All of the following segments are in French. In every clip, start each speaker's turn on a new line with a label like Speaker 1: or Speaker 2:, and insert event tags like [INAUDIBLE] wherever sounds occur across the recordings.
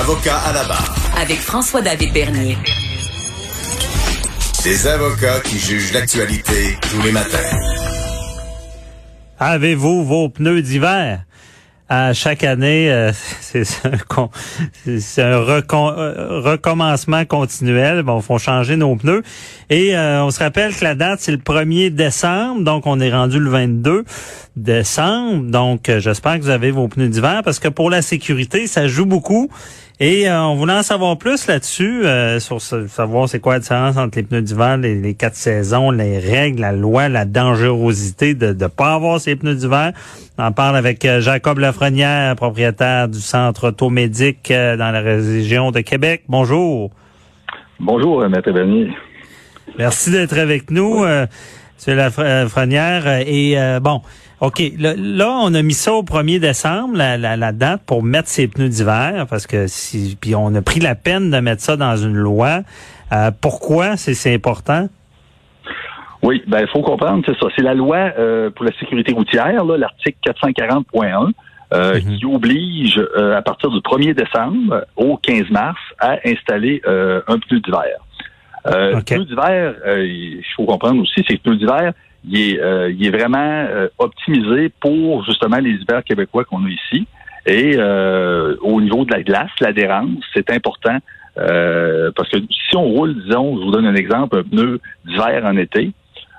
Speaker 1: Avocat à la barre.
Speaker 2: avec François-David Bernier.
Speaker 1: Des avocats qui jugent l'actualité tous les matins.
Speaker 3: Avez-vous vos pneus d'hiver? À chaque année, euh, [LAUGHS] c'est un, con- c'est un recon- euh, recommencement continuel. Bon, faut changer nos pneus. Et euh, on se rappelle que la date, c'est le 1er décembre. Donc, on est rendu le 22 décembre. Donc, euh, j'espère que vous avez vos pneus d'hiver parce que pour la sécurité, ça joue beaucoup. Et euh, on voulait en savoir plus là-dessus, euh, sur ce- savoir c'est quoi la différence entre les pneus d'hiver, les, les quatre saisons, les règles, la loi, la dangerosité de ne pas avoir ces pneus d'hiver. On en parle avec euh, Jacob Lafrenière, propriétaire du centre automédic euh, dans la région de Québec. Bonjour.
Speaker 4: Bonjour, euh, Maître Bernier.
Speaker 3: Merci d'être avec nous, euh, M. Lafrenière. Euh, Et euh, bon, OK, là, là, on a mis ça au 1er décembre, la, la, la date, pour mettre ces pneus d'hiver, parce que si puis on a pris la peine de mettre ça dans une loi. Euh, pourquoi c'est c'est important?
Speaker 4: Oui, ben il faut comprendre, c'est ça. C'est la loi euh, pour la sécurité routière, là, l'article 440.1, euh,
Speaker 3: Mhm.
Speaker 4: qui oblige euh, à partir du 1er décembre au 15 mars à installer euh, un pneu d'hiver. Euh. Le pneu d'hiver, euh, il faut comprendre aussi, c'est que le pneu d'hiver, il est, euh, il est vraiment euh, optimisé pour justement les hivers québécois qu'on a ici. Et euh, au niveau de la glace, l'adhérence, c'est important euh, parce que si on roule, disons, je vous donne un exemple, un pneu d'hiver en été,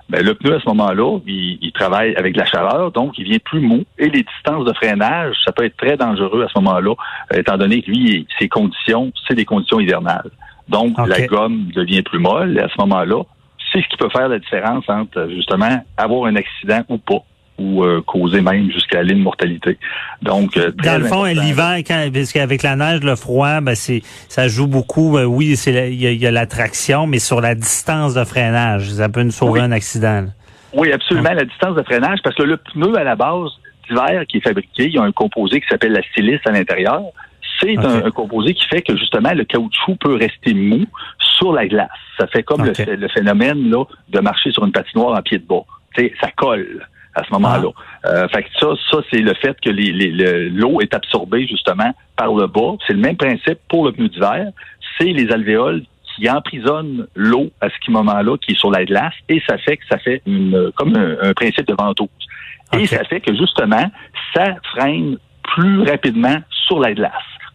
Speaker 4: ben, le pneu à ce moment-là, il, il travaille avec de la chaleur, donc il vient plus mou. Et les distances de freinage, ça peut être très dangereux à ce moment-là, étant donné que lui, ses conditions, c'est des conditions hivernales. Donc, la gomme devient plus molle. Et à ce moment-là, c'est ce qui peut faire la différence entre, justement, avoir un accident ou pas, ou euh, causer même jusqu'à l'immortalité. Donc, euh,
Speaker 3: Dans le fond, l'hiver, parce qu'avec la neige, le froid, ben c'est ça joue beaucoup. Ben oui, c'est il y a, a la traction, mais sur la distance de freinage, ça peut nous sauver
Speaker 4: Oui.
Speaker 3: un accident. là.
Speaker 4: Oui, absolument, la distance de freinage, parce que le pneu à la base d'hiver qui est fabriqué, il y a un composé qui s'appelle la silice à l'intérieur. C'est un, un composé qui fait que justement le caoutchouc peut rester mou sur la glace. Ça fait comme le phénomène là, de marcher sur une patinoire en pied de bas. Ça colle à ce moment-là.
Speaker 3: Ah.
Speaker 4: Euh, fait que ça, ça c'est le fait que les- les- le- l'eau est absorbée justement par le bas. C'est le même principe pour le pneu d'hiver. C'est les alvéoles qui emprisonnent l'eau à ce moment-là qui est sur la glace et ça fait que ça fait une, comme un, un principe de ventouse. Et ça fait que justement, ça freine plus rapidement sur la glace,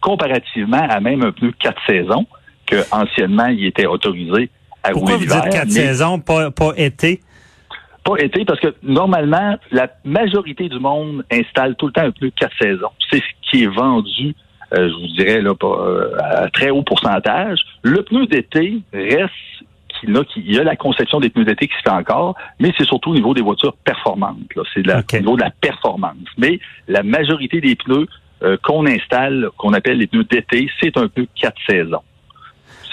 Speaker 4: comparativement à même un pneu quatre saisons que anciennement il était autorisé à
Speaker 3: Pourquoi
Speaker 4: rouler l'hiver,
Speaker 3: quatre
Speaker 4: mais
Speaker 3: saisons, pas, pas été?
Speaker 4: Pas été parce que normalement la majorité du monde installe tout le temps un pneu quatre saisons. C'est ce qui est vendu. euh, je vous dirais là, pas, euh, à très haut pourcentage. Le pneu d'été reste qu'il y a la conception des pneus d'été qui se fait encore, mais c'est surtout au niveau des voitures performantes. C'est au niveau de la performance. Mais la majorité des pneus euh, qu'on installe, qu'on appelle les pneus d'été, c'est un pneu quatre saisons.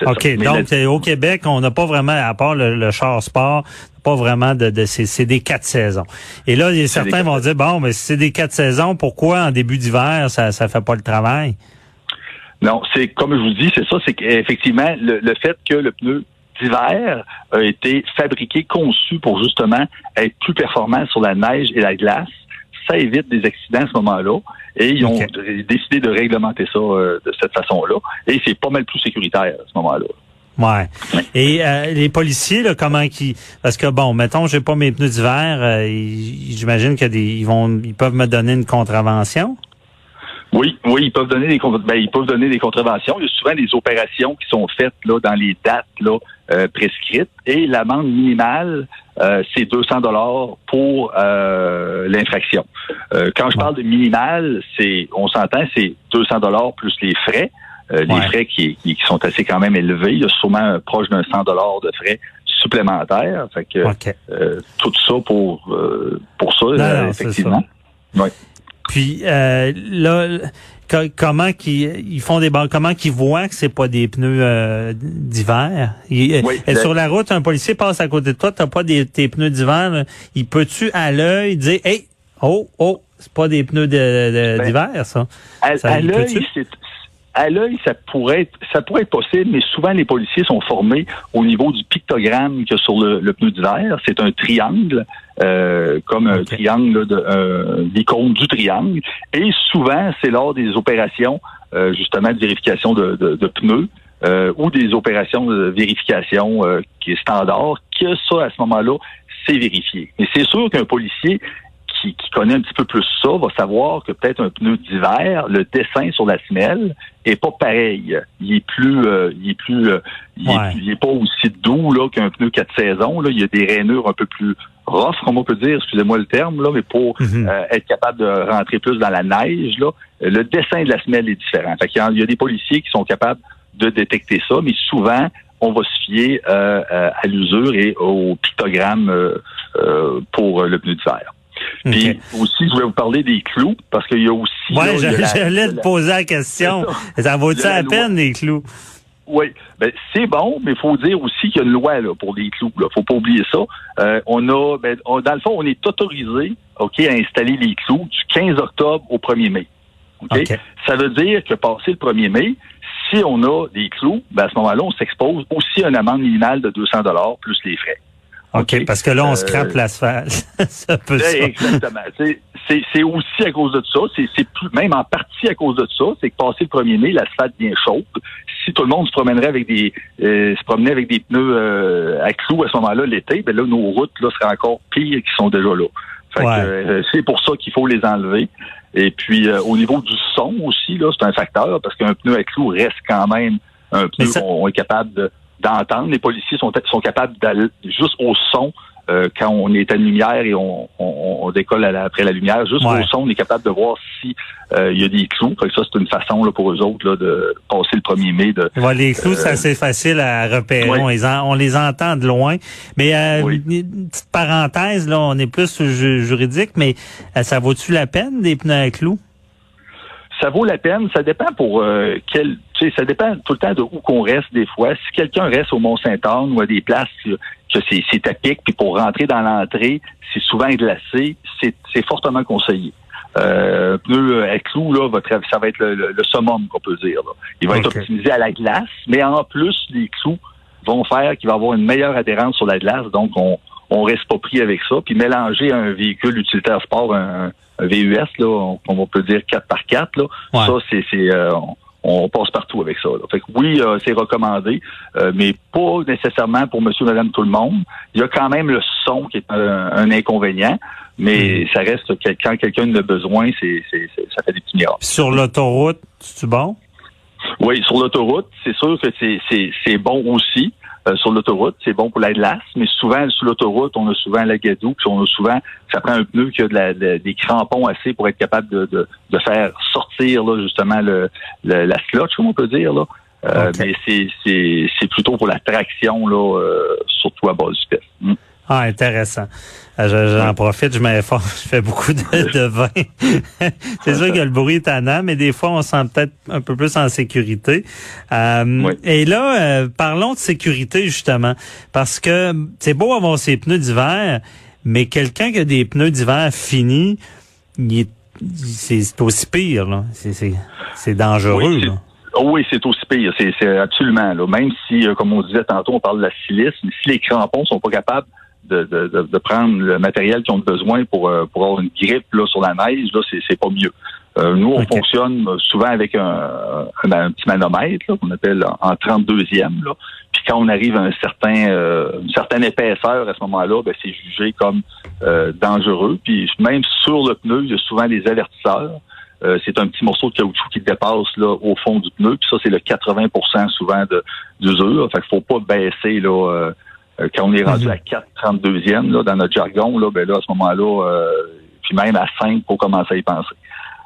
Speaker 3: OK, donc
Speaker 4: la-
Speaker 3: euh, au Québec, on n'a pas vraiment, à part le, le char sport, pas vraiment de, de c'est c'est des quatre saisons. Et là, certains vont dire bon, mais si c'est des quatre saisons, pourquoi en début d'hiver ça ça fait pas le travail?
Speaker 4: Non, c'est comme je vous dis, c'est ça, c'est qu'effectivement, le, le fait que le pneu d'hiver a été fabriqué, conçu pour justement être plus performant sur la neige et la glace, ça évite des accidents à ce moment-là. Et ils ont décidé de réglementer ça euh, de cette façon-là. Et c'est pas mal plus sécuritaire à ce moment-là.
Speaker 3: Ouais. Et euh, les policiers, là, comment qui Parce que bon, mettons, j'ai pas mes pneus d'hiver, euh, j'imagine que des, ils vont, ils peuvent me donner une contravention?
Speaker 4: Oui, oui, ils peuvent donner des ben, ils peuvent donner des contraventions. Il y a souvent des opérations qui sont faites là dans les dates là euh, prescrites et l'amende minimale euh, c'est 200 dollars pour euh, l'infraction. Euh, quand je parle de minimal, c'est on s'entend c'est 200 dollars plus les frais, Euh, les
Speaker 3: Ouais.
Speaker 4: frais qui, qui, sont assez quand même élevés. Il y a sûrement proche d'un 100 dollars de frais supplémentaires. Fait que euh, tout ça pour euh, pour ça
Speaker 3: non,
Speaker 4: effectivement. Oui.
Speaker 3: Puis euh, là, co- comment qu'ils ils font des comment qu'ils voient que c'est pas des pneus euh, d'hiver? Il-
Speaker 4: Oui,
Speaker 3: euh,
Speaker 4: le-
Speaker 3: sur la route, un policier passe à côté de toi, t'as pas des tes pneus d'hiver. Il peut-tu à l'œil dire, hey, oh, oh, c'est pas des pneus de- de-
Speaker 4: Ben,
Speaker 3: d'hiver, ça?
Speaker 4: À,
Speaker 3: Ça,
Speaker 4: à
Speaker 3: il
Speaker 4: l'œil, à l'œil, ça pourrait être, ça pourrait être possible, mais souvent les policiers sont formés au niveau du pictogramme qu'il y a sur le, le pneu d'hiver. C'est un triangle, euh, comme un triangle, de, euh, l'icône du triangle. Et souvent, c'est lors des opérations, euh, justement, de vérification de, de- de pneus. euh, ou des opérations de vérification euh, qui est standard, que ça, à ce moment-là, c'est vérifié. Mais c'est sûr qu'un policier qui, qui connaît un petit peu plus ça va savoir que peut-être un pneu d'hiver, le dessin sur la semelle est pas pareil. Il est plus, euh, il est plus, euh, il, est, il pas aussi doux là qu'un pneu quatre saisons. Là, il y a des rainures un peu plus rough, comme on peut dire. Excusez-moi le terme là, mais pour
Speaker 3: Mhm.
Speaker 4: euh, être capable de rentrer plus dans la neige là, le dessin de la semelle est différent. Fait qu'il y a- il y a des policiers qui sont capables de détecter ça, mais souvent on va se fier euh, euh, à l'usure et au pictogramme euh, euh, pour le pneu d'hiver. Puis aussi, je voulais vous parler des clous, parce qu'il y a aussi... il la-
Speaker 3: j'allais te poser la question. Ça
Speaker 4: Il la loi.
Speaker 3: peine, les clous?
Speaker 4: Oui, ben, c'est bon, mais il faut dire aussi qu'il y a une loi là, pour les clous. Là. faut pas oublier ça. Euh, on a, ben, on- dans le fond, on est autorisé ok, à installer les clous du 15 octobre au 1er mai. ok?
Speaker 3: OK.
Speaker 4: Ça veut dire que passé le 1er mai, si on a des clous, ben, à ce moment-là, on s'expose aussi à une amende minimale de 200 plus les frais.
Speaker 3: OK, parce que là, on
Speaker 4: Euh,
Speaker 3: scrape l'asphalte. [LAUGHS] c'est un peu ça.
Speaker 4: Eh, Exactement. C'est- aussi à cause de ça. C'est même en partie à cause de ça. C'est que passé le 1er mai, l'asphalte devient chaude. Si tout le monde se promènerait avec des euh, se promenait avec des pneus euh, à clous à ce moment-là l'été, ben là nos routes là seraient encore pires qu'ils sont déjà là. Fait que,
Speaker 3: Ouais.
Speaker 4: euh, c'est pour ça qu'il faut les enlever. Et puis euh, au niveau du son aussi là, c'est un facteur parce qu'un pneu à clous reste quand même un pneu
Speaker 3: ça-
Speaker 4: qu'on est capable de- d'entendre. Les policiers sont, sont capables d'aller juste au son euh, quand on est à lumière et on, on, on décolle à la- après la lumière, juste
Speaker 3: Ouais.
Speaker 4: au son, on est capable de voir si euh, il y a des clous. Ça, c'est une façon là, pour eux autres là, de passer le 1er mai. De,
Speaker 3: Ouais, les clous,
Speaker 4: Euh,
Speaker 3: c'est assez facile à repérer. On, les en- on les entend de loin. Mais euh,
Speaker 4: Oui.
Speaker 3: une petite parenthèse, là, on est plus ju- juridique, mais euh, ça vaut-tu la peine des pneus à clous?
Speaker 4: Ça vaut la peine. Ça dépend pour euh, quel. Tu sais, ça dépend tout le temps de où qu'on reste des fois. Si quelqu'un reste au Mont-Saint-Anne ou à des places que c'est à pic, puis pour rentrer dans l'entrée, c'est souvent glacé, c'est fortement conseillé. Euh, pneu à clous, là, va tra- ça va être le, le- le summum qu'on peut dire. là. Il va être optimisé à la glace, mais en plus, les clous vont faire qu'il va avoir une meilleure adhérence sur la glace, donc on on reste pas pris avec ça. Puis mélanger un véhicule utilitaire sport, un VUS, là, on, on peut dire 4 par 4 là,
Speaker 3: Ouais.
Speaker 4: ça, c'est, c'est euh, on, on passe partout avec ça. là. Fait que oui, euh, c'est recommandé, euh, mais pas nécessairement pour monsieur, madame, tout le monde. Il y a quand même le son qui est un, un inconvénient, mais ça reste que quand quelqu'un en a besoin, c'est, c'est, c'est- ça fait des petits miracles.
Speaker 3: Sur l'autoroute, c'est bon?
Speaker 4: Oui, sur l'autoroute, c'est sûr que c'est, c'est, c'est bon aussi. Euh, sur l'autoroute, c'est bon pour la glace, mais souvent sur l'autoroute, on a souvent la gadoue, puis on a souvent, ça prend un pneu qui a de la- de- des crampons assez pour être capable de, de, de faire sortir là, justement le, le- la slotch, comme on peut dire là. Euh. Mais c'est, c'est, c'est plutôt pour la traction là, euh, surtout à base du.
Speaker 3: Ah, intéressant. Je- J'en profite, je m'informe, [LAUGHS] je fais beaucoup de, de vin. [LAUGHS] c'est sûr que le bruit est tannant, mais des fois, on se sent peut-être un peu plus en sécurité. Euh,
Speaker 4: Oui.
Speaker 3: Et là, euh, parlons de sécurité, justement, parce que c'est beau avoir ses pneus d'hiver, mais quelqu'un qui a des pneus d'hiver finis, c'est aussi pire, là. C'est- dangereux,
Speaker 4: Oui,
Speaker 3: là.
Speaker 4: Oui, c'est aussi pire. C'est, c'est absolument. Là. Même si, euh, comme on disait tantôt, on parle de la silice, mais si les crampons sont pas capables de, de, de, de prendre le matériel qu'ils ont besoin pour, euh, pour avoir une grippe là, sur la neige, là, c'est, c'est pas mieux. Euh, nous, on fonctionne euh, souvent avec un, un, un petit manomètre là, qu'on appelle en, en 32e. Là. Puis quand on arrive à un certain, euh, une certaine épaisseur à ce moment-là, ben, c'est jugé comme euh, dangereux. Puis même sur le pneu, il y a souvent des avertisseurs. Euh, c'est un petit morceau de caoutchouc qui dépasse là, au fond du pneu. Puis ça, c'est le 80% souvent d'usure. Fait qu'il faut pas baisser là, quand on est rendu
Speaker 3: Mhm.
Speaker 4: à 4,32e là, dans notre jargon, là, ben là, à ce moment-là, euh, puis même à 5 pour commencer à y penser.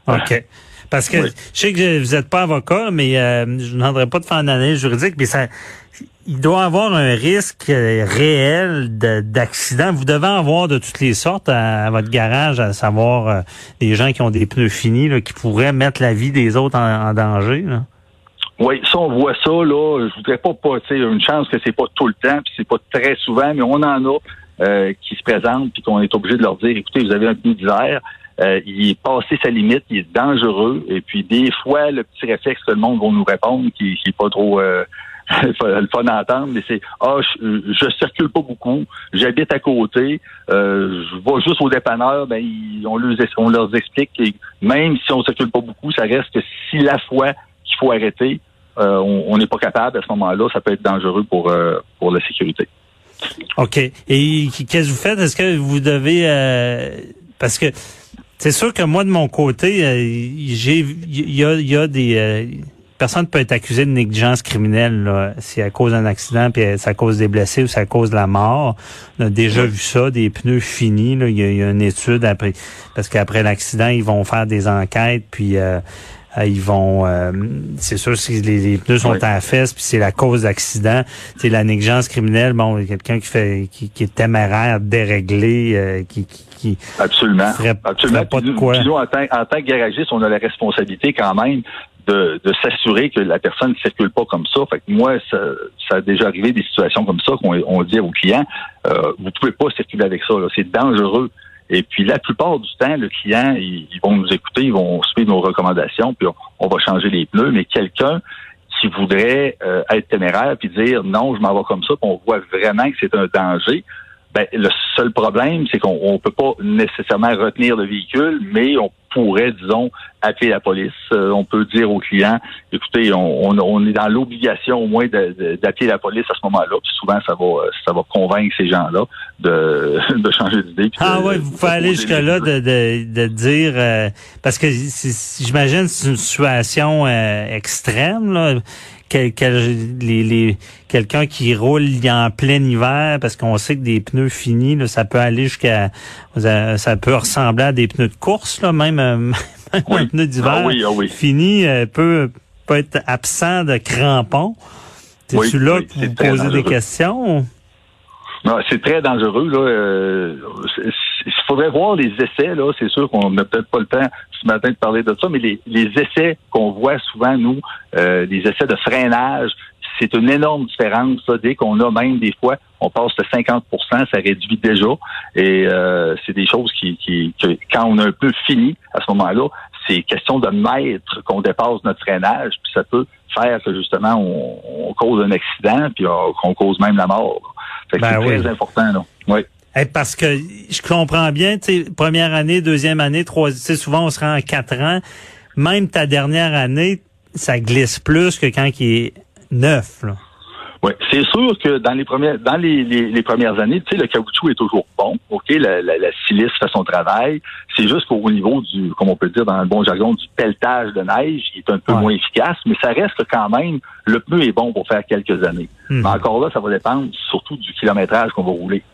Speaker 3: OK. Parce que
Speaker 4: Oui.
Speaker 3: je sais que vous n'êtes pas avocat, mais euh, je ne demanderai pas de faire une analyse juridique, mais ça il doit avoir un risque euh, réel de- d'accident. Vous devez en avoir de toutes les sortes à, à votre garage, à savoir euh, des gens qui ont des pneus finis, là, qui pourraient mettre la vie des autres en, en danger. Là.
Speaker 4: Oui, ça, on voit ça, là. Je voudrais pas, pas une chance que c'est pas tout le temps, puis c'est pas très souvent, mais on en a euh, qui se présentent, puis qu'on est obligé de leur dire, écoutez, vous avez un pneu d'hiver, euh, il est passé sa limite, il est dangereux, et puis des fois, le petit réflexe que le monde va nous répondre, qui, qui est pas trop euh, [LAUGHS] le fun à entendre, mais c'est Ah, je, je circule pas beaucoup, j'habite à côté, euh, je vais juste au dépanneur, ben ils- on, leur, on leur explique que même si on circule pas beaucoup, ça reste que si la fois qu'il faut arrêter, on on n'est pas capable à ce moment-là, ça peut être dangereux pour, euh, pour la sécurité.
Speaker 3: OK. Et qu'est-ce que vous faites? Est-ce que vous devez... euh, parce que c'est sûr que moi, de mon côté, euh, j'ai il y a, il y a des... euh, personne peut être accusé de négligence criminelle là, si à cause d'un accident, puis c'est à cause des blessés ou à cause de la mort. On a déjà vu ça, des pneus finis. Là. Il, y a, il y a une étude après parce qu'après l'accident, ils vont faire des enquêtes, puis euh, euh, ils vont euh, c'est sûr si les, les pneus sont
Speaker 4: Oui.
Speaker 3: la fesse, puis c'est la cause d'accident. C'est la négligence criminelle, bon, quelqu'un qui fait qui, qui est téméraire, déréglé, euh, qui, qui, qui
Speaker 4: Absolument.
Speaker 3: ferait,
Speaker 4: Absolument.
Speaker 3: ferait pas de quoi.
Speaker 4: puis en, tant, en tant que garagiste, on a la responsabilité quand même de, de s'assurer que la personne ne circule pas comme ça. Fait que moi, ça, ça a déjà arrivé des situations comme ça qu'on on dit aux clients, euh, vous pouvez pas circuler avec ça. C'est dangereux. Et puis la plupart du temps, le client, ils, vont nous écouter, ils vont suivre nos recommandations, puis on, va changer les pneus. Mais quelqu'un qui voudrait euh, être téméraire puis dire non, je m'en vais comme ça, puis on voit vraiment que c'est un danger. Ben, le seul problème, c'est qu'on on peut pas nécessairement retenir le véhicule, mais on pourrait, disons, appeler la police. Euh, on peut dire au client, écoutez, on, on- on est dans l'obligation au moins d'appeler la police à ce moment-là. Puis souvent, ça va, ça va convaincre ces gens-là de, [LAUGHS] de changer d'idée.
Speaker 3: Ah
Speaker 4: de
Speaker 3: vous pouvez aller jusque-là de, de, de dire euh, parce que j'imagine que c'est une situation euh, extrême là. Quel, quel- les, les, quelqu'un qui roule en plein hiver parce qu'on sait que des pneus finis, là, ça peut aller jusqu'à ça peut ressembler à des pneus de course, là, même, même [LAUGHS] un
Speaker 4: Oui.
Speaker 3: pneu d'hiver
Speaker 4: Ah oui, ah oui.
Speaker 3: fini euh, peut, peut être absent de crampons. C'est-tu là
Speaker 4: c'est
Speaker 3: vous posez des questions?
Speaker 4: Non, c'est très dangereux. Là. Euh, Il faudrait voir les essais. Là, c'est sûr qu'on n'a peut-être pas le temps ce matin de parler de ça, mais les, les essais qu'on voit souvent nous, euh, les essais de freinage, c'est une énorme différence. là. Dès qu'on a même des fois, on passe de 50% ça réduit déjà. Et euh, c'est des choses qui, qui quand on a un peu fini à ce moment-là, c'est question de mètres qu'on dépasse notre freinage, puis ça peut faire que justement on, on cause un accident, puis euh, qu'on cause même la mort. Fait que
Speaker 3: Ben
Speaker 4: c'est
Speaker 3: oui.
Speaker 4: très important, là. Oui.
Speaker 3: Eh, parce que je comprends bien, tu sais, première année, deuxième année, sais, souvent on se rend à quatre ans. Même ta dernière année, ça glisse plus que quand il est neuf. Là.
Speaker 4: Oui, c'est sûr que dans les premières dans les, les, les premières années, tu sais, le caoutchouc est toujours bon. OK, la, la, la silice fait son travail. C'est juste qu'au niveau du, comme on peut dire dans le bon jargon, du pelletage de neige, il est un peu
Speaker 3: Ouais.
Speaker 4: moins efficace, mais ça reste quand même, le pneu est bon pour faire quelques années.
Speaker 3: Mhm.
Speaker 4: Mais encore là, ça va dépendre surtout du kilométrage qu'on va rouler.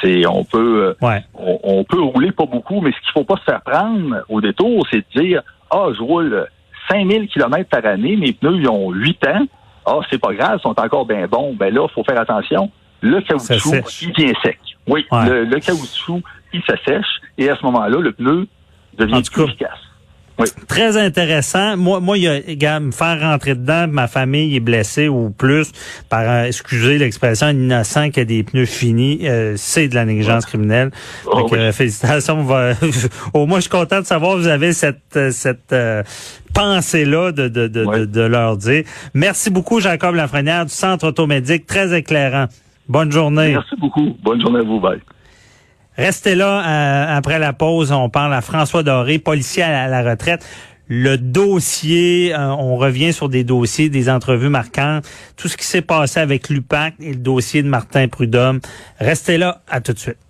Speaker 4: C'est, on peut, euh,
Speaker 3: Ouais.
Speaker 4: on, on peut rouler pas beaucoup, mais ce qu'il faut pas se faire prendre au détour, c'est de dire, ah, je roule 5000 kilomètres par année, mes pneus, ils ont 8 ans. Ah, c'est pas grave, ils sont encore bien bons. Ben là, faut faire attention. Le caoutchouc, il devient sec. Oui,
Speaker 3: Ouais.
Speaker 4: le, le caoutchouc, il s'assèche, et à ce moment-là, le pneu
Speaker 3: En
Speaker 4: devient plus
Speaker 3: cas,
Speaker 4: efficace.
Speaker 3: Très intéressant. Moi, moi, il y a, gars, me faire rentrer dedans, ma famille est blessée ou plus par, euh, excusez l'expression, un innocent qui a des pneus finis, euh, c'est de la négligence criminelle.
Speaker 4: Oh,
Speaker 3: que,
Speaker 4: oui.
Speaker 3: euh, félicitations. va- [LAUGHS] Au moins, je suis content de savoir que vous avez cette, euh, cette euh, pensée-là de, de, de,
Speaker 4: Ouais.
Speaker 3: de, de leur dire. Merci beaucoup, Jacob Lafrenière du Centre automédique. Très éclairant. Bonne journée.
Speaker 4: Merci beaucoup. Bonne journée à vous. Bye.
Speaker 3: Restez là euh, après la pause. On parle à François Doré, policier à la retraite. Le dossier, euh, on revient sur des dossiers, des entrevues marquantes, tout ce qui s'est passé avec l'UPAC et le dossier de Martin Prudhomme. Restez là, à tout de suite.